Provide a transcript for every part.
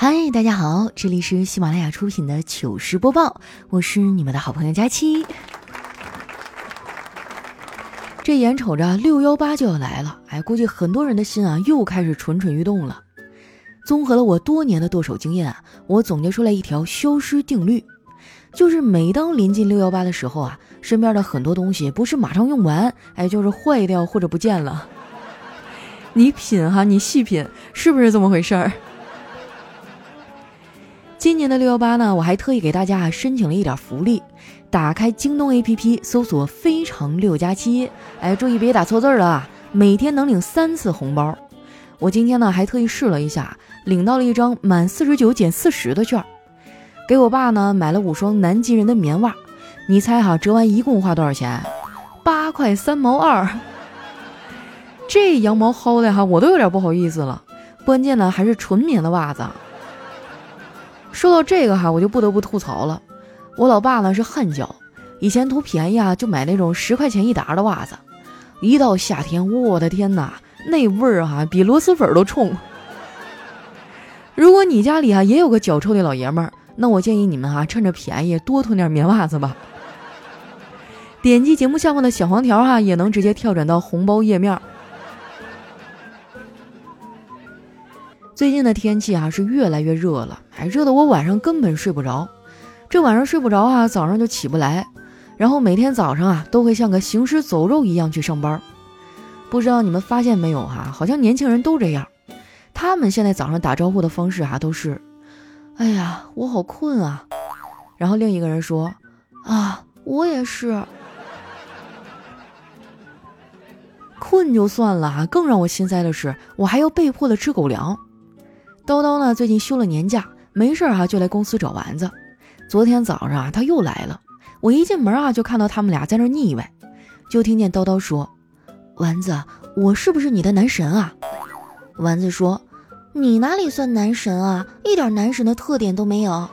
嗨，大家好，这里是喜马拉雅出品的糗事播报，我是你们的好朋友佳期。这眼瞅着六幺八就要来了，哎，估计很多人的心啊又开始蠢蠢欲动了。综合了我多年的剁手经验啊，我总结出来一条消失定律，就是每当临近六幺八的时候啊，身边的很多东西不是马上用完，哎，就是坏掉或者不见了。你品哈，你细品，是不是这么回事儿？今年的六幺八呢，我还特意给大家申请了一点福利。打开京东 APP，搜索“非常六加七”，哎，注意别打错字了啊！每天能领三次红包。我今天呢还特意试了一下，领到了一张满四十九减四十的券。给我爸呢买了五双南极人的棉袜，你猜哈，折完一共花多少钱？八块三毛二。这羊毛薅的哈，我都有点不好意思了。关键呢还是纯棉的袜子。说到这个哈，我就不得不吐槽了。我老爸呢是汗脚，以前图便宜啊，就买那种十块钱一沓的袜子。一到夏天，我的天哪，那味儿哈比螺蛳粉都冲。如果你家里啊也有个脚臭的老爷们儿，那我建议你们哈趁着便宜多囤点棉袜子吧。点击节目下方的小黄条哈，也能直接跳转到红包页面。最近的天气啊是越来越热了，哎热得我晚上根本睡不着。这晚上睡不着啊，早上就起不来，然后每天早上啊都会像个行尸走肉一样去上班。不知道你们发现没有哈？好像年轻人都这样。他们现在早上打招呼的方式啊都是：“哎呀，我好困啊。”然后另一个人说：“啊，我也是。”困就算了哈，更让我心塞的是，我还要被迫的吃狗粮。叨叨呢，最近休了年假，没事儿哈就来公司找丸子。昨天早上啊，他又来了，我一进门啊就看到他们俩在那腻歪，就听见叨叨说：“丸子，我是不是你的男神啊？”丸子说：“你哪里算男神啊，一点男神的特点都没有。”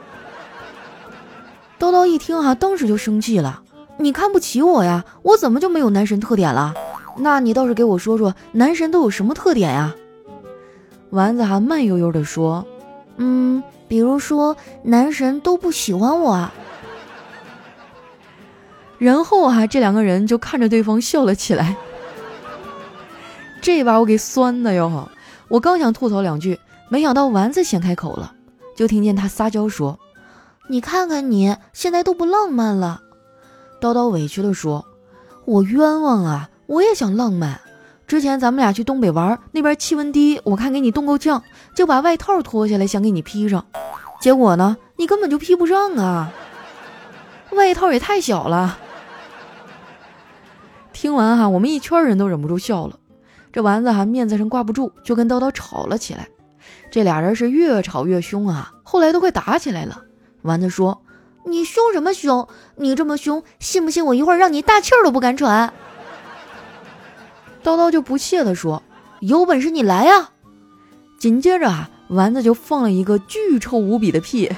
叨叨一听哈，当时就生气了：“你看不起我呀？我怎么就没有男神特点了？那你倒是给我说说，男神都有什么特点呀？”丸子还慢悠悠地说：“嗯，比如说男神都不喜欢我。”然后哈，这两个人就看着对方笑了起来。这把我给酸的哟！我刚想吐槽两句，没想到丸子先开口了，就听见他撒娇说：“你看看你现在都不浪漫了。”叨叨委屈的说：“我冤枉啊！我也想浪漫。”之前咱们俩去东北玩，那边气温低，我看给你冻够呛，就把外套脱下来想给你披上，结果呢，你根本就披不上啊！外套也太小了。听完哈，我们一圈人都忍不住笑了。这丸子哈面子上挂不住，就跟叨叨吵了起来。这俩人是越吵越凶啊，后来都快打起来了。丸子说：“你凶什么凶？你这么凶，信不信我一会儿让你大气儿都不敢喘？”叨叨就不屑地说：“有本事你来呀！”紧接着啊，丸子就放了一个巨臭无比的屁。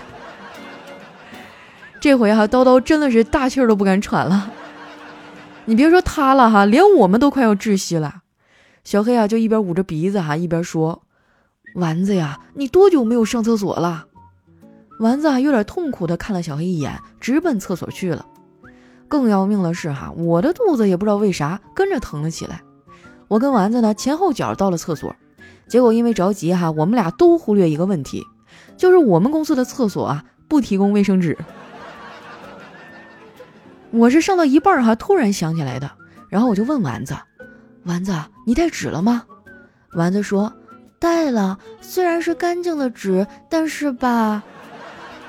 这回哈，叨叨真的是大气儿都不敢喘了。你别说他了哈，连我们都快要窒息了。小黑啊，就一边捂着鼻子哈，一边说：“丸子呀，你多久没有上厕所了？”丸子啊，有点痛苦的看了小黑一眼，直奔厕所去了。更要命的是哈，我的肚子也不知道为啥跟着疼了起来。我跟丸子呢前后脚到了厕所，结果因为着急哈，我们俩都忽略一个问题，就是我们公司的厕所啊不提供卫生纸。我是上到一半哈，突然想起来的，然后我就问丸子：“丸子，你带纸了吗？”丸子说：“带了，虽然是干净的纸，但是吧……”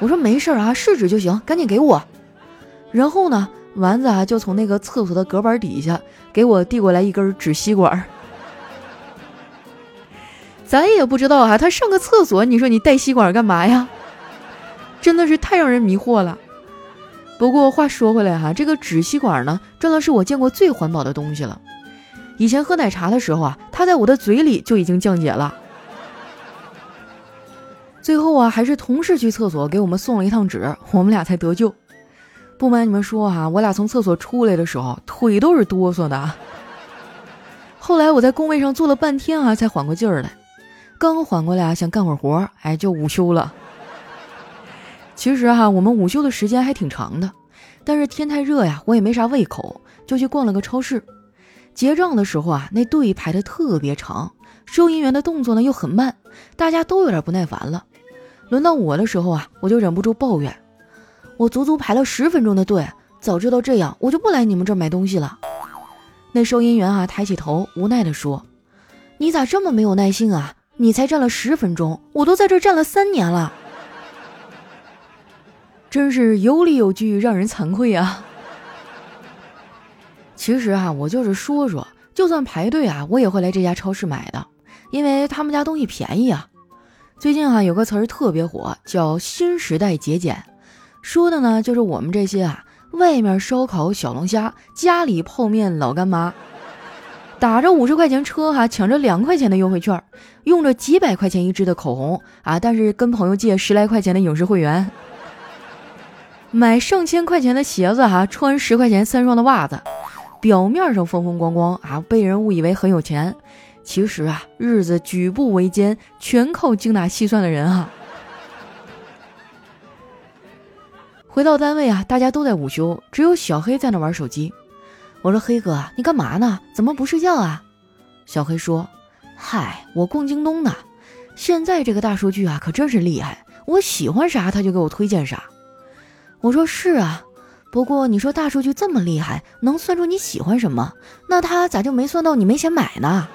我说：“没事啊，是纸就行，赶紧给我。”然后呢？丸子啊，就从那个厕所的隔板底下给我递过来一根纸吸管。咱也不知道啊，他上个厕所，你说你带吸管干嘛呀？真的是太让人迷惑了。不过话说回来哈，这个纸吸管呢，真的是我见过最环保的东西了。以前喝奶茶的时候啊，它在我的嘴里就已经降解了。最后啊，还是同事去厕所给我们送了一趟纸，我们俩才得救。不瞒你们说哈，我俩从厕所出来的时候腿都是哆嗦的。后来我在工位上坐了半天啊，才缓过劲儿来。刚缓过来啊，想干会儿活，哎，就午休了。其实哈，我们午休的时间还挺长的，但是天太热呀，我也没啥胃口，就去逛了个超市。结账的时候啊，那队排的特别长，收银员的动作呢又很慢，大家都有点不耐烦了。轮到我的时候啊，我就忍不住抱怨：“我足足排了十分钟的队，早知道这样，我就不来你们这儿买东西了。”那收银员啊，抬起头，无奈地说：“你咋这么没有耐心啊？你才站了十分钟，我都在这站了三年了。”真是有理有据，让人惭愧啊！其实啊，我就是说说，就算排队啊，我也会来这家超市买的，因为他们家东西便宜啊。最近啊有个词儿特别火，叫“新时代节俭”，说的呢就是我们这些啊，外面烧烤小龙虾，家里泡面老干妈，打着五十块钱车哈，抢着两块钱的优惠券，用着几百块钱一支的口红啊，但是跟朋友借十来块钱的影视会员，买上千块钱的鞋子哈，穿十块钱三双的袜子。表面上风风光光啊，被人误以为很有钱，其实啊，日子举步维艰，全靠精打细算的人啊。回到单位啊，大家都在午休，只有小黑在那玩手机。我说：“黑哥，你干嘛呢？怎么不睡觉啊？”小黑说：“嗨，我逛京东呢。现在这个大数据啊，可真是厉害，我喜欢啥他就给我推荐啥。”我说：“是啊。”不过你说大数据这么厉害，能算出你喜欢什么，那他咋就没算到你没钱买呢？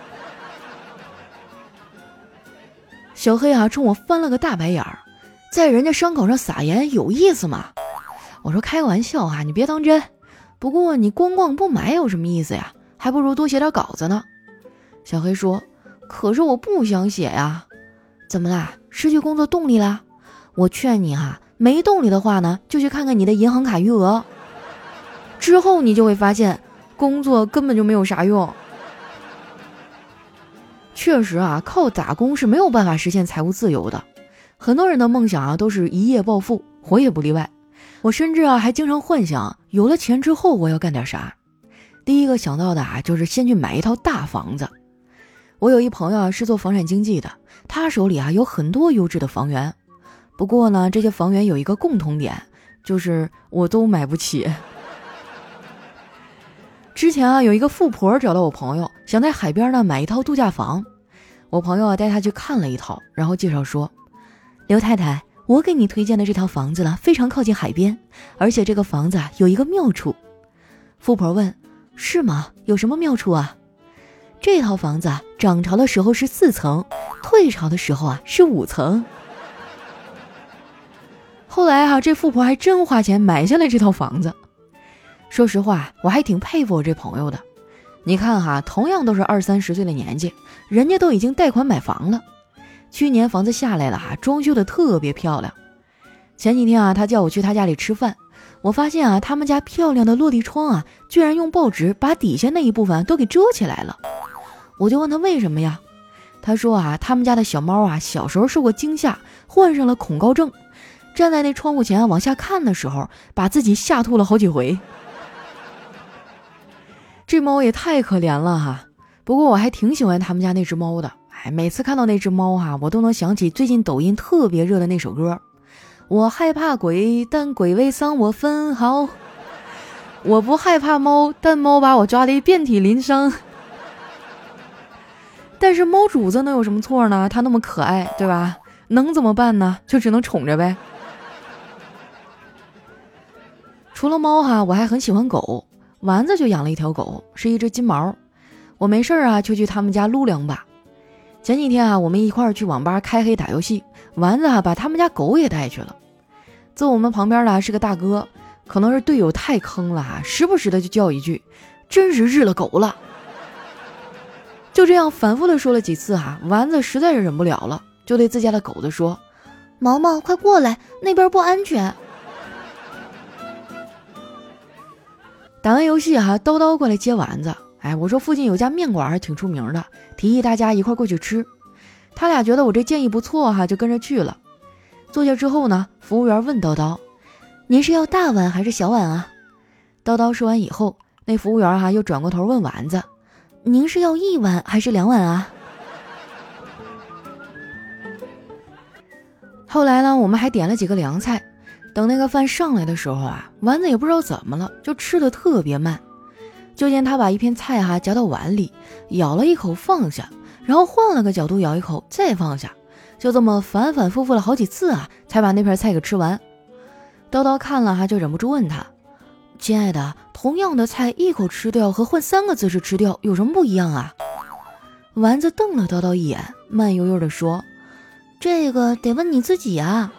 小黑啊，冲我翻了个大白眼儿，在人家伤口上撒盐有意思吗？我说开个玩笑啊，你别当真。不过你光逛不买有什么意思呀？还不如多写点稿子呢。小黑说：“可是我不想写呀，怎么啦？失去工作动力啦？我劝你哈。”没动力的话呢，就去看看你的银行卡余额。之后你就会发现，工作根本就没有啥用。确实啊，靠打工是没有办法实现财务自由的。很多人的梦想啊，都是一夜暴富，我也不例外。我甚至啊，还经常幻想有了钱之后我要干点啥。第一个想到的啊，就是先去买一套大房子。我有一朋友啊，是做房产经纪的，他手里啊有很多优质的房源。不过呢，这些房源有一个共同点，就是我都买不起。之前啊，有一个富婆找到我朋友，想在海边呢买一套度假房。我朋友啊带她去看了一套，然后介绍说：“刘太太，我给你推荐的这套房子呢，非常靠近海边，而且这个房子啊有一个妙处。”富婆问：“是吗？有什么妙处啊？”这套房子啊涨潮的时候是四层，退潮的时候啊是五层。后来哈，这富婆还真花钱买下了这套房子。说实话，我还挺佩服我这朋友的。你看哈，同样都是二三十岁的年纪，人家都已经贷款买房了。去年房子下来了哈，装修的特别漂亮。前几天啊，他叫我去他家里吃饭，我发现啊，他们家漂亮的落地窗啊，居然用报纸把底下那一部分都给遮起来了。我就问他为什么呀？他说啊，他们家的小猫啊，小时候受过惊吓，患上了恐高症。站在那窗户前往下看的时候，把自己吓吐了好几回。这猫也太可怜了哈！不过我还挺喜欢他们家那只猫的。哎，每次看到那只猫哈，我都能想起最近抖音特别热的那首歌。我害怕鬼，但鬼未丧我分毫。我不害怕猫，但猫把我抓得遍体鳞伤。但是猫主子能有什么错呢？它那么可爱，对吧？能怎么办呢？就只能宠着呗。除了猫哈，我还很喜欢狗。丸子就养了一条狗，是一只金毛。我没事儿啊，就去他们家撸两把。前几天啊，我们一块儿去网吧开黑打游戏，丸子啊把他们家狗也带去了。坐我们旁边的是个大哥，可能是队友太坑了哈，时不时的就叫一句：“真是日了狗了。”就这样反复的说了几次哈，丸子实在是忍不了了，就对自家的狗子说：“毛毛，快过来，那边不安全。”打完游戏哈，叨叨过来接丸子。哎，我说附近有家面馆还挺出名的，提议大家一块过去吃。他俩觉得我这建议不错哈，就跟着去了。坐下之后呢，服务员问叨叨：“您是要大碗还是小碗啊？”叨叨说完以后，那服务员哈又转过头问丸子：“您是要一碗还是两碗啊？”后来呢，我们还点了几个凉菜。等那个饭上来的时候啊，丸子也不知道怎么了，就吃的特别慢。就见他把一片菜哈夹到碗里，咬了一口放下，然后换了个角度咬一口再放下，就这么反反复复了好几次啊，才把那片菜给吃完。叨叨看了哈，就忍不住问他：“亲爱的，同样的菜一口吃掉和换三个姿势吃掉有什么不一样啊？”丸子瞪了叨叨一眼，慢悠悠地说：“这个得问你自己啊。”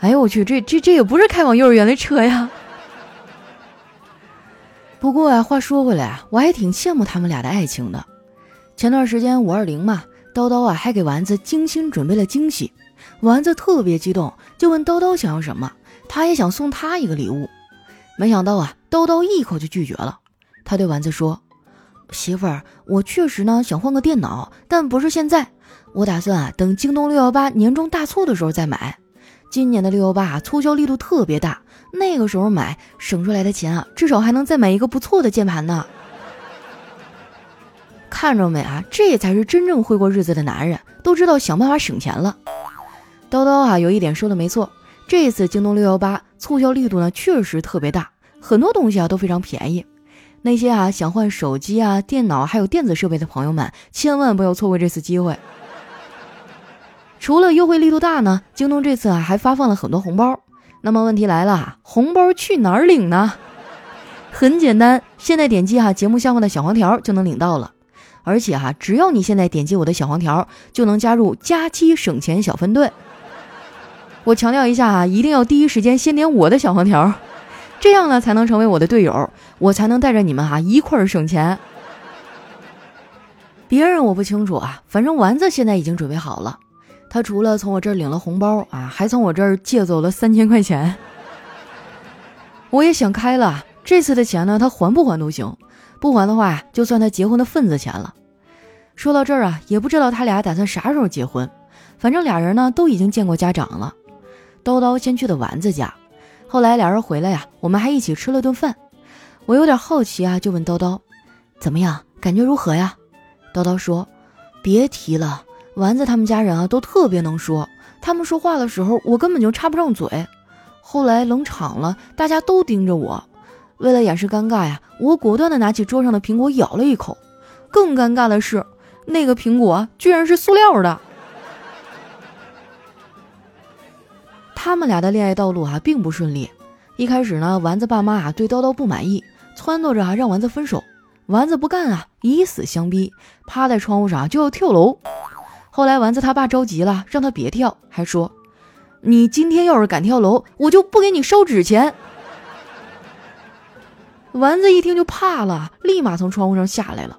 哎呦我去，这这这也不是开往幼儿园的车呀！不过啊，话说回来啊，我还挺羡慕他们俩的爱情的。前段时间五二零嘛，叨叨啊还给丸子精心准备了惊喜，丸子特别激动，就问叨叨想要什么，他也想送他一个礼物。没想到啊，叨叨一口就拒绝了。他对丸子说：“媳妇儿，我确实呢想换个电脑，但不是现在，我打算啊等京东六幺八年终大促的时候再买。”今年的六幺八促销力度特别大，那个时候买省出来的钱啊，至少还能再买一个不错的键盘呢。看着没啊，这才是真正会过日子的男人，都知道想办法省钱了。叨叨啊，有一点说的没错，这次京东六幺八促销力度呢确实特别大，很多东西啊都非常便宜。那些啊想换手机啊、电脑还有电子设备的朋友们，千万不要错过这次机会。除了优惠力度大呢，京东这次啊还发放了很多红包。那么问题来了，红包去哪儿领呢？很简单，现在点击哈节目下方的小黄条就能领到了。而且哈，只要你现在点击我的小黄条，就能加入佳期省钱小分队。我强调一下啊，一定要第一时间先点我的小黄条，这样呢才能成为我的队友，我才能带着你们哈一块儿省钱。别人我不清楚啊，反正丸子现在已经准备好了。他除了从我这儿领了红包啊，还从我这儿借走了三千块钱。我也想开了，这次的钱呢，他还不还都行，不还的话，就算他结婚的份子钱了。说到这儿啊，也不知道他俩打算啥时候结婚，反正俩人呢都已经见过家长了。叨叨先去的丸子家，后来俩人回来呀，我们还一起吃了顿饭。我有点好奇啊，就问叨叨，怎么样，感觉如何呀？叨叨说，别提了。丸子他们家人啊都特别能说，他们说话的时候我根本就插不上嘴。后来冷场了，大家都盯着我，为了掩饰尴尬呀，我果断的拿起桌上的苹果咬了一口。更尴尬的是，那个苹果居然是塑料的。他们俩的恋爱道路啊并不顺利。一开始呢，丸子爸妈啊对叨叨不满意，撺掇着啊让丸子分手。丸子不干啊，以死相逼，趴在窗户上就要跳楼。后来丸子他爸着急了，让他别跳，还说：“你今天要是敢跳楼，我就不给你烧纸钱。”丸子一听就怕了，立马从窗户上下来了。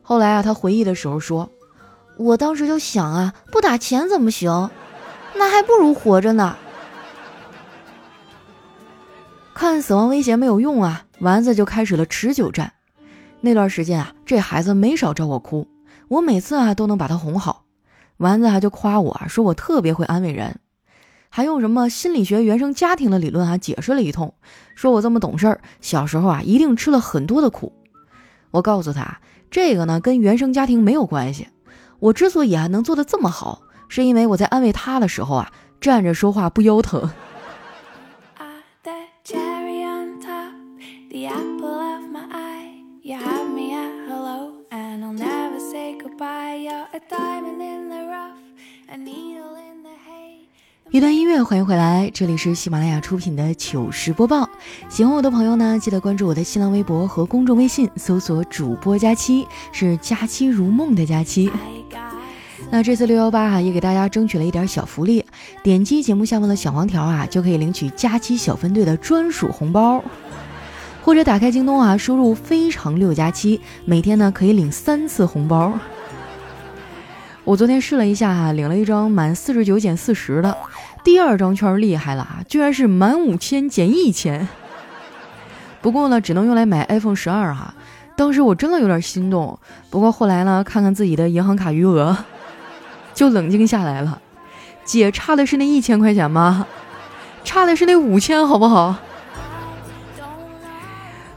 后来啊，他回忆的时候说：“我当时就想啊，不打钱怎么行？那还不如活着呢。”看死亡威胁没有用啊，丸子就开始了持久战。那段时间啊，这孩子没少找我哭，我每次啊都能把他哄好。丸子还就夸我说我特别会安慰人，还用什么心理学原生家庭的理论啊解释了一通，说我这么懂事儿，小时候啊一定吃了很多的苦。我告诉他，这个呢跟原生家庭没有关系。我之所以啊能做的这么好，是因为我在安慰他的时候啊站着说话不腰疼。一段音乐，欢迎回来，这里是喜马拉雅出品的糗事播报。喜欢我的朋友呢，记得关注我的新浪微博和公众微信，搜索“主播佳期”，是“佳期如梦”的佳期。那这次六幺八哈，也给大家争取了一点小福利，点击节目下方的小黄条啊，就可以领取佳期小分队的专属红包，或者打开京东啊，输入“非常六加七”，每天呢可以领三次红包。我昨天试了一下哈，领了一张满四十九减四十的，第二张券厉害了啊，居然是满五千减一千。不过呢，只能用来买 iPhone 十二哈。当时我真的有点心动，不过后来呢，看看自己的银行卡余额，就冷静下来了。姐差的是那一千块钱吗？差的是那五千，好不好？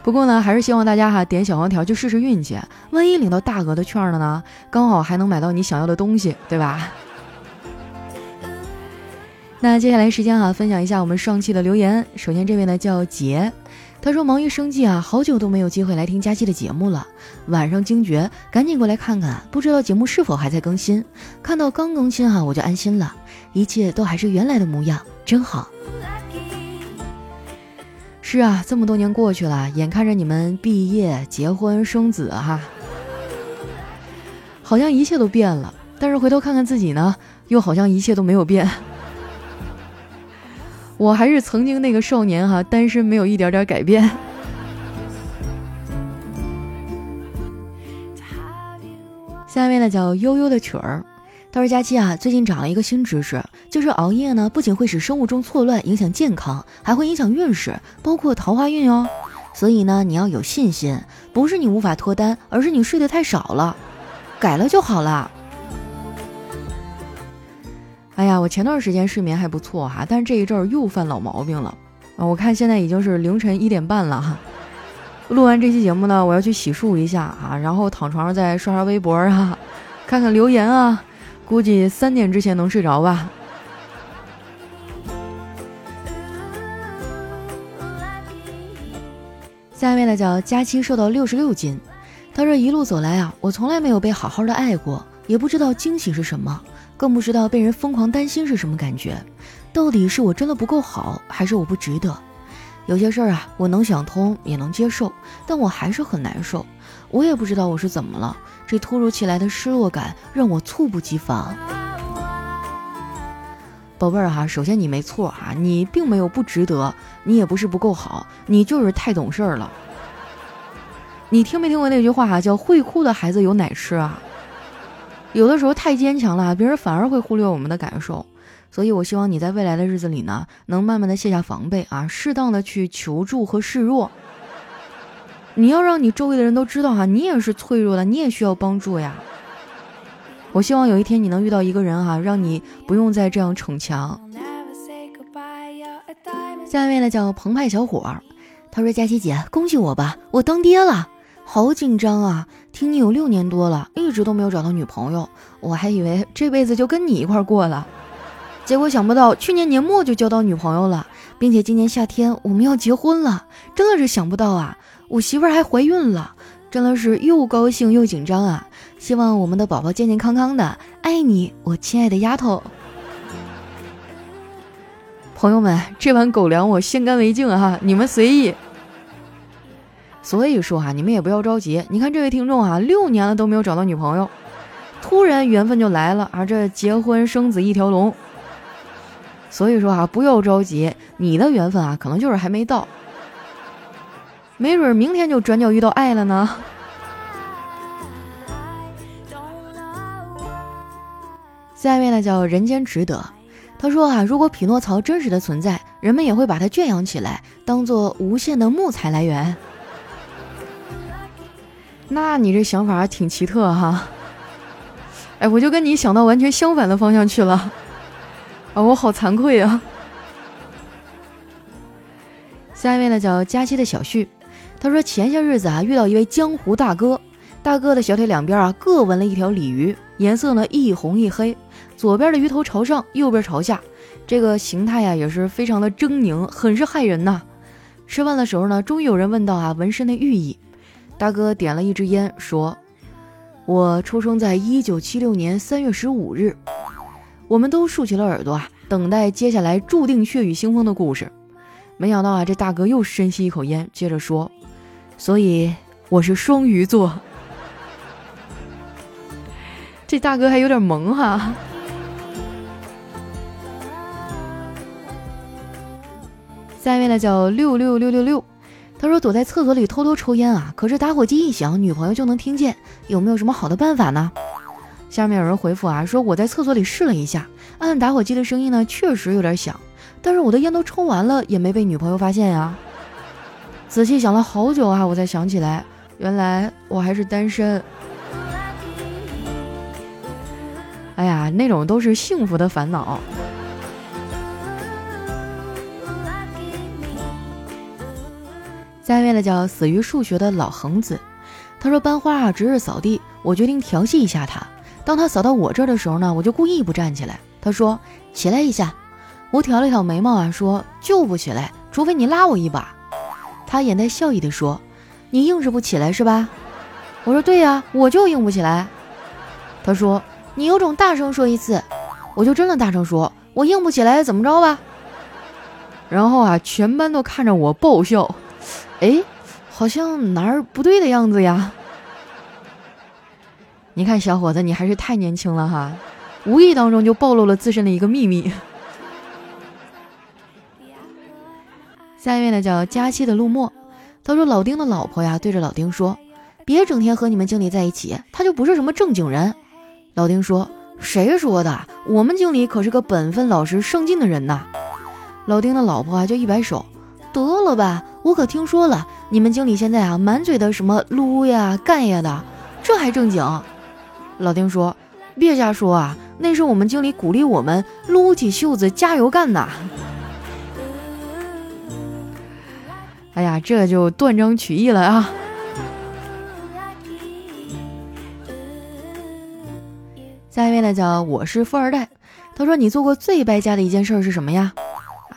不过呢，还是希望大家哈点小黄条去试试运气，万一领到大额的券了呢，刚好还能买到你想要的东西，对吧？那接下来时间啊，分享一下我们上期的留言。首先这位呢叫杰，他说忙于生计啊，好久都没有机会来听佳期的节目了。晚上惊觉，赶紧过来看看，不知道节目是否还在更新。看到刚更新哈，我就安心了，一切都还是原来的模样，真好。是啊，这么多年过去了，眼看着你们毕业、结婚、生子哈，好像一切都变了。但是回头看看自己呢，又好像一切都没有变。我还是曾经那个少年哈，单身没有一点点改变。下面呢叫悠悠的曲儿，他说：“佳期啊，最近长了一个新知识，就是熬夜呢不仅会使生物钟错乱，影响健康，还会影响运势，包括桃花运哦。所以呢，你要有信心，不是你无法脱单，而是你睡得太少了，改了就好了。”哎呀，我前段时间睡眠还不错哈，但是这一阵儿又犯老毛病了啊！我看现在已经是凌晨一点半了哈。录完这期节目呢，我要去洗漱一下啊，然后躺床上再刷刷微博啊，看看留言啊，估计三点之前能睡着吧。下一位呢叫佳期，瘦到六十六斤。他说一路走来啊，我从来没有被好好的爱过，也不知道惊喜是什么。更不知道被人疯狂担心是什么感觉，到底是我真的不够好，还是我不值得？有些事儿啊，我能想通，也能接受，但我还是很难受。我也不知道我是怎么了，这突如其来的失落感让我猝不及防。宝贝儿哈，首先你没错哈，你并没有不值得，你也不是不够好，你就是太懂事儿了。你听没听过那句话哈，叫会哭的孩子有奶吃啊？有的时候太坚强了，别人反而会忽略我们的感受，所以我希望你在未来的日子里呢，能慢慢的卸下防备啊，适当的去求助和示弱。你要让你周围的人都知道哈，你也是脆弱的，你也需要帮助呀。我希望有一天你能遇到一个人哈，让你不用再这样逞强。下面呢叫澎湃小伙，他说：“佳琪姐，恭喜我吧，我当爹了。”好紧张啊！听你有六年多了，一直都没有找到女朋友，我还以为这辈子就跟你一块过了，结果想不到去年年末就交到女朋友了，并且今年夏天我们要结婚了，真的是想不到啊！我媳妇儿还怀孕了，真的是又高兴又紧张啊！希望我们的宝宝健健康康的，爱你，我亲爱的丫头。朋友们，这碗狗粮我先干为敬哈，你们随意。所以说哈，你们也不要着急。你看这位听众啊，六年了都没有找到女朋友，突然缘分就来了啊！这结婚生子一条龙。所以说啊，不要着急，你的缘分啊，可能就是还没到，没准明天就转角遇到爱了呢。下一位呢叫人间值得，他说啊，如果匹诺曹真实的存在，人们也会把它圈养起来，当做无限的木材来源。那你这想法挺奇特哈，哎，我就跟你想到完全相反的方向去了，啊，我好惭愧啊。下一位呢叫佳期的小旭，他说前些日子啊遇到一位江湖大哥，大哥的小腿两边啊各纹了一条鲤鱼，颜色呢一红一黑，左边的鱼头朝上，右边朝下，这个形态呀也是非常的狰狞，很是骇人呐。吃饭的时候呢，终于有人问到啊纹身的寓意。大哥点了一支烟，说：“我出生在一九七六年三月十五日。”我们都竖起了耳朵啊，等待接下来注定血雨腥风的故事。没想到啊，这大哥又深吸一口烟，接着说：“所以我是双鱼座。”这大哥还有点萌哈。下面呢，叫六六六六六。他说躲在厕所里偷偷抽烟啊，可是打火机一响，女朋友就能听见，有没有什么好的办法呢？下面有人回复啊，说我在厕所里试了一下，按打火机的声音呢，确实有点响，但是我的烟都抽完了，也没被女朋友发现呀。仔细想了好久啊，我才想起来，原来我还是单身。哎呀，那种都是幸福的烦恼。下一位呢叫死于数学的老恒子，他说班花啊值日扫地，我决定调戏一下他。当他扫到我这儿的时候呢，我就故意不站起来。他说起来一下，我挑了挑眉毛啊，说就不起来，除非你拉我一把。他眼带笑意地说：“你硬是不起来是吧？”我说：“对呀，我就硬不起来。”他说：“你有种大声说一次。”我就真的大声说：“我硬不起来，怎么着吧？”然后啊，全班都看着我爆笑。哎，好像哪儿不对的样子呀？你看，小伙子，你还是太年轻了哈，无意当中就暴露了自身的一个秘密。下一位呢叫佳期的陆墨，他说老丁的老婆呀对着老丁说：“别整天和你们经理在一起，他就不是什么正经人。”老丁说：“谁说的？我们经理可是个本分、老实、上进的人呐。”老丁的老婆啊就一摆手：“得了吧，我可听说了，你们经理现在啊满嘴的什么撸呀、干呀的，这还正经？”老丁说：“别瞎说啊，那是我们经理鼓励我们撸起袖子加油干呐。”哎呀，这就断章取义了啊！下一位呢，叫我是富二代。他说：“你做过最败家的一件事是什么呀？”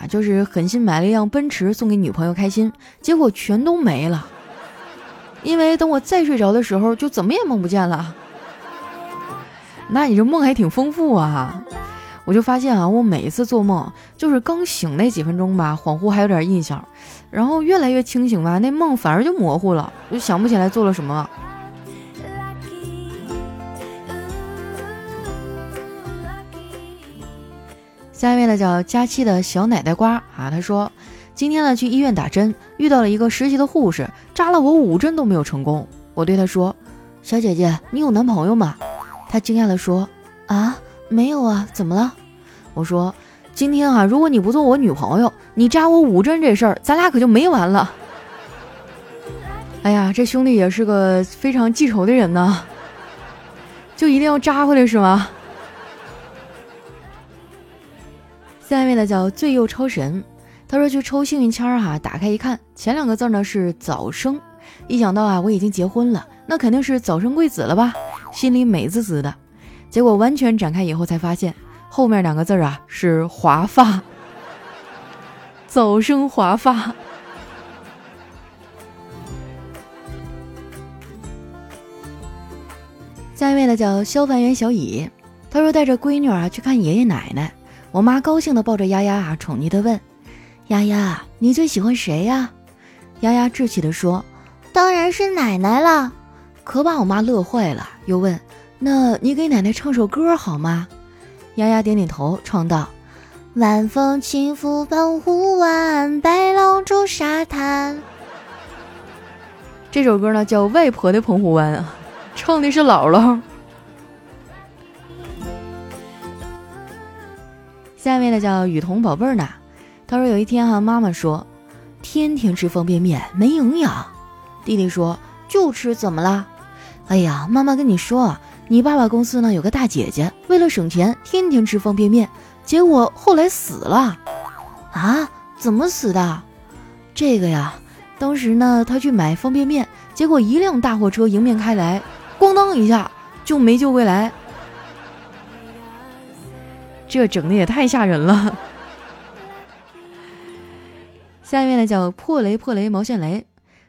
啊，就是狠心买了一辆奔驰送给女朋友开心，结果全都没了。因为等我再睡着的时候，就怎么也梦不见了。那你这梦还挺丰富啊！我就发现啊，我每一次做梦，就是刚醒那几分钟吧，恍惚还有点印象，然后越来越清醒吧，那梦反而就模糊了，就想不起来做了什么。下一位呢叫佳期的小奶奶瓜啊，他说今天呢去医院打针，遇到了一个实习的护士，扎了我五针都没有成功。我对他说：“小姐姐，你有男朋友吗？”他惊讶的说：“啊。”没有啊，怎么了？我说今天啊，如果你不做我女朋友，你扎我五针这事儿，咱俩可就没完了。哎呀，这兄弟也是个非常记仇的人呢，就一定要扎回来是吗？下一位呢叫最右超神，他说去抽幸运签儿哈，打开一看，前两个字呢是早生，一想到啊我已经结婚了，那肯定是早生贵子了吧，心里美滋滋的。结果完全展开以后，才发现后面两个字啊是华发，早生华发。下一位呢叫消防员小乙，他说带着闺女啊去看爷爷奶奶，我妈高兴的抱着丫丫啊，宠溺的问：“丫丫，你最喜欢谁呀？”丫丫稚气的说：“当然是奶奶了。”可把我妈乐坏了，又问。那你给奶奶唱首歌好吗？丫丫点点头，唱道：“晚风轻拂澎湖湾，白浪逐沙滩。”这首歌呢叫《外婆的澎湖湾》啊，唱的是姥姥。下面呢叫雨桐宝贝儿呢，他说有一天哈，妈妈说天天吃方便面没营养，弟弟说就吃怎么了？哎呀，妈妈跟你说啊。你爸爸公司呢有个大姐姐，为了省钱，天天吃方便面，结果后来死了。啊？怎么死的？这个呀，当时呢，他去买方便面，结果一辆大货车迎面开来，咣当一下就没救回来。这整的也太吓人了。下一位呢叫破雷破雷毛线雷，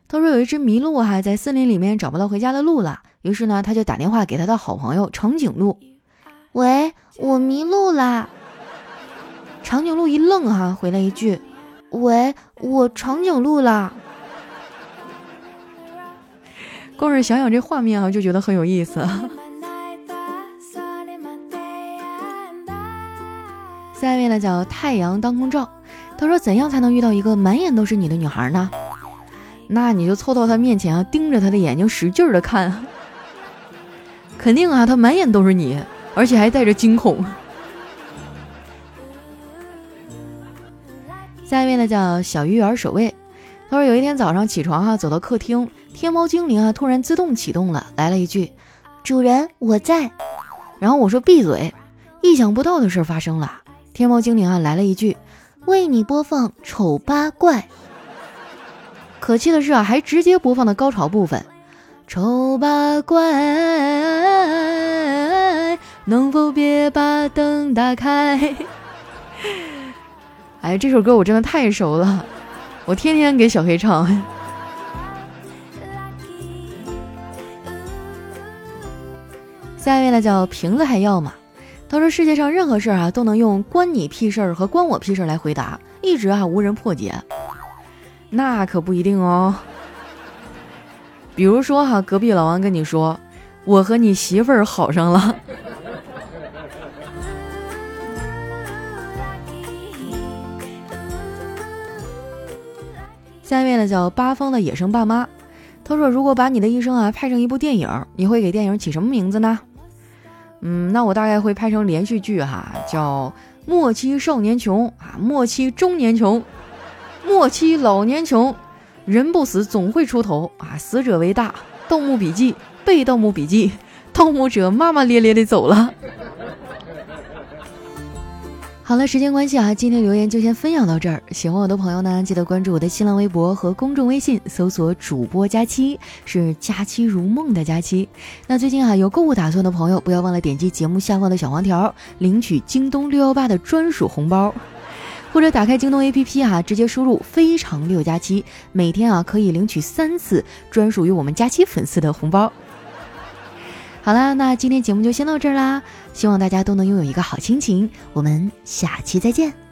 他说有一只麋鹿哈在森林里面找不到回家的路了。于是呢，他就打电话给他的好朋友长颈鹿，喂，我迷路啦。长颈鹿一愣哈，回了一句，喂，我长颈鹿啦。光是想想这画面啊，就觉得很有意思。下一位呢叫太阳当空照，他说怎样才能遇到一个满眼都是你的女孩呢？那你就凑到他面前啊，盯着他的眼睛使劲的看。肯定啊，他满眼都是你，而且还带着惊恐。下一位呢叫小鱼儿守卫，他说有一天早上起床啊，走到客厅，天猫精灵啊突然自动启动了，来了一句：“主人，我在。”然后我说闭嘴。意想不到的事发生了，天猫精灵啊来了一句：“为你播放丑八怪。”可气的是啊，还直接播放的高潮部分。丑八怪，能否别把灯打开？哎，这首歌我真的太熟了，我天天给小黑唱。下一位呢叫瓶子还要吗？他说世界上任何事儿啊都能用关你屁事儿和关我屁事儿来回答，一直啊无人破解。那可不一定哦。比如说哈，隔壁老王跟你说，我和你媳妇儿好上了。下一位呢叫八方的野生爸妈，他说如果把你的一生啊拍成一部电影，你会给电影起什么名字呢？嗯，那我大概会拍成连续剧哈，叫末期少年穷啊，末期中年穷，末期老年穷，人不死总会出头啊，死者为大。盗墓笔记被盗墓笔记，盗墓者骂骂咧咧的走了。好了，时间关系啊，今天留言就先分享到这儿。喜欢我的朋友呢，记得关注我的新浪微博和公众微信，搜索主播佳期，是佳期如梦的佳期。那最近啊，有购物打算的朋友，不要忘了点击节目下方的小黄条，领取京东六幺八的专属红包，或者打开京东 APP 啊，直接输入“非常六加七”，每天啊可以领取三次专属于我们佳期粉丝的红包。好啦，那今天节目就先到这儿啦，希望大家都能拥有一个好心情，我们下期再见。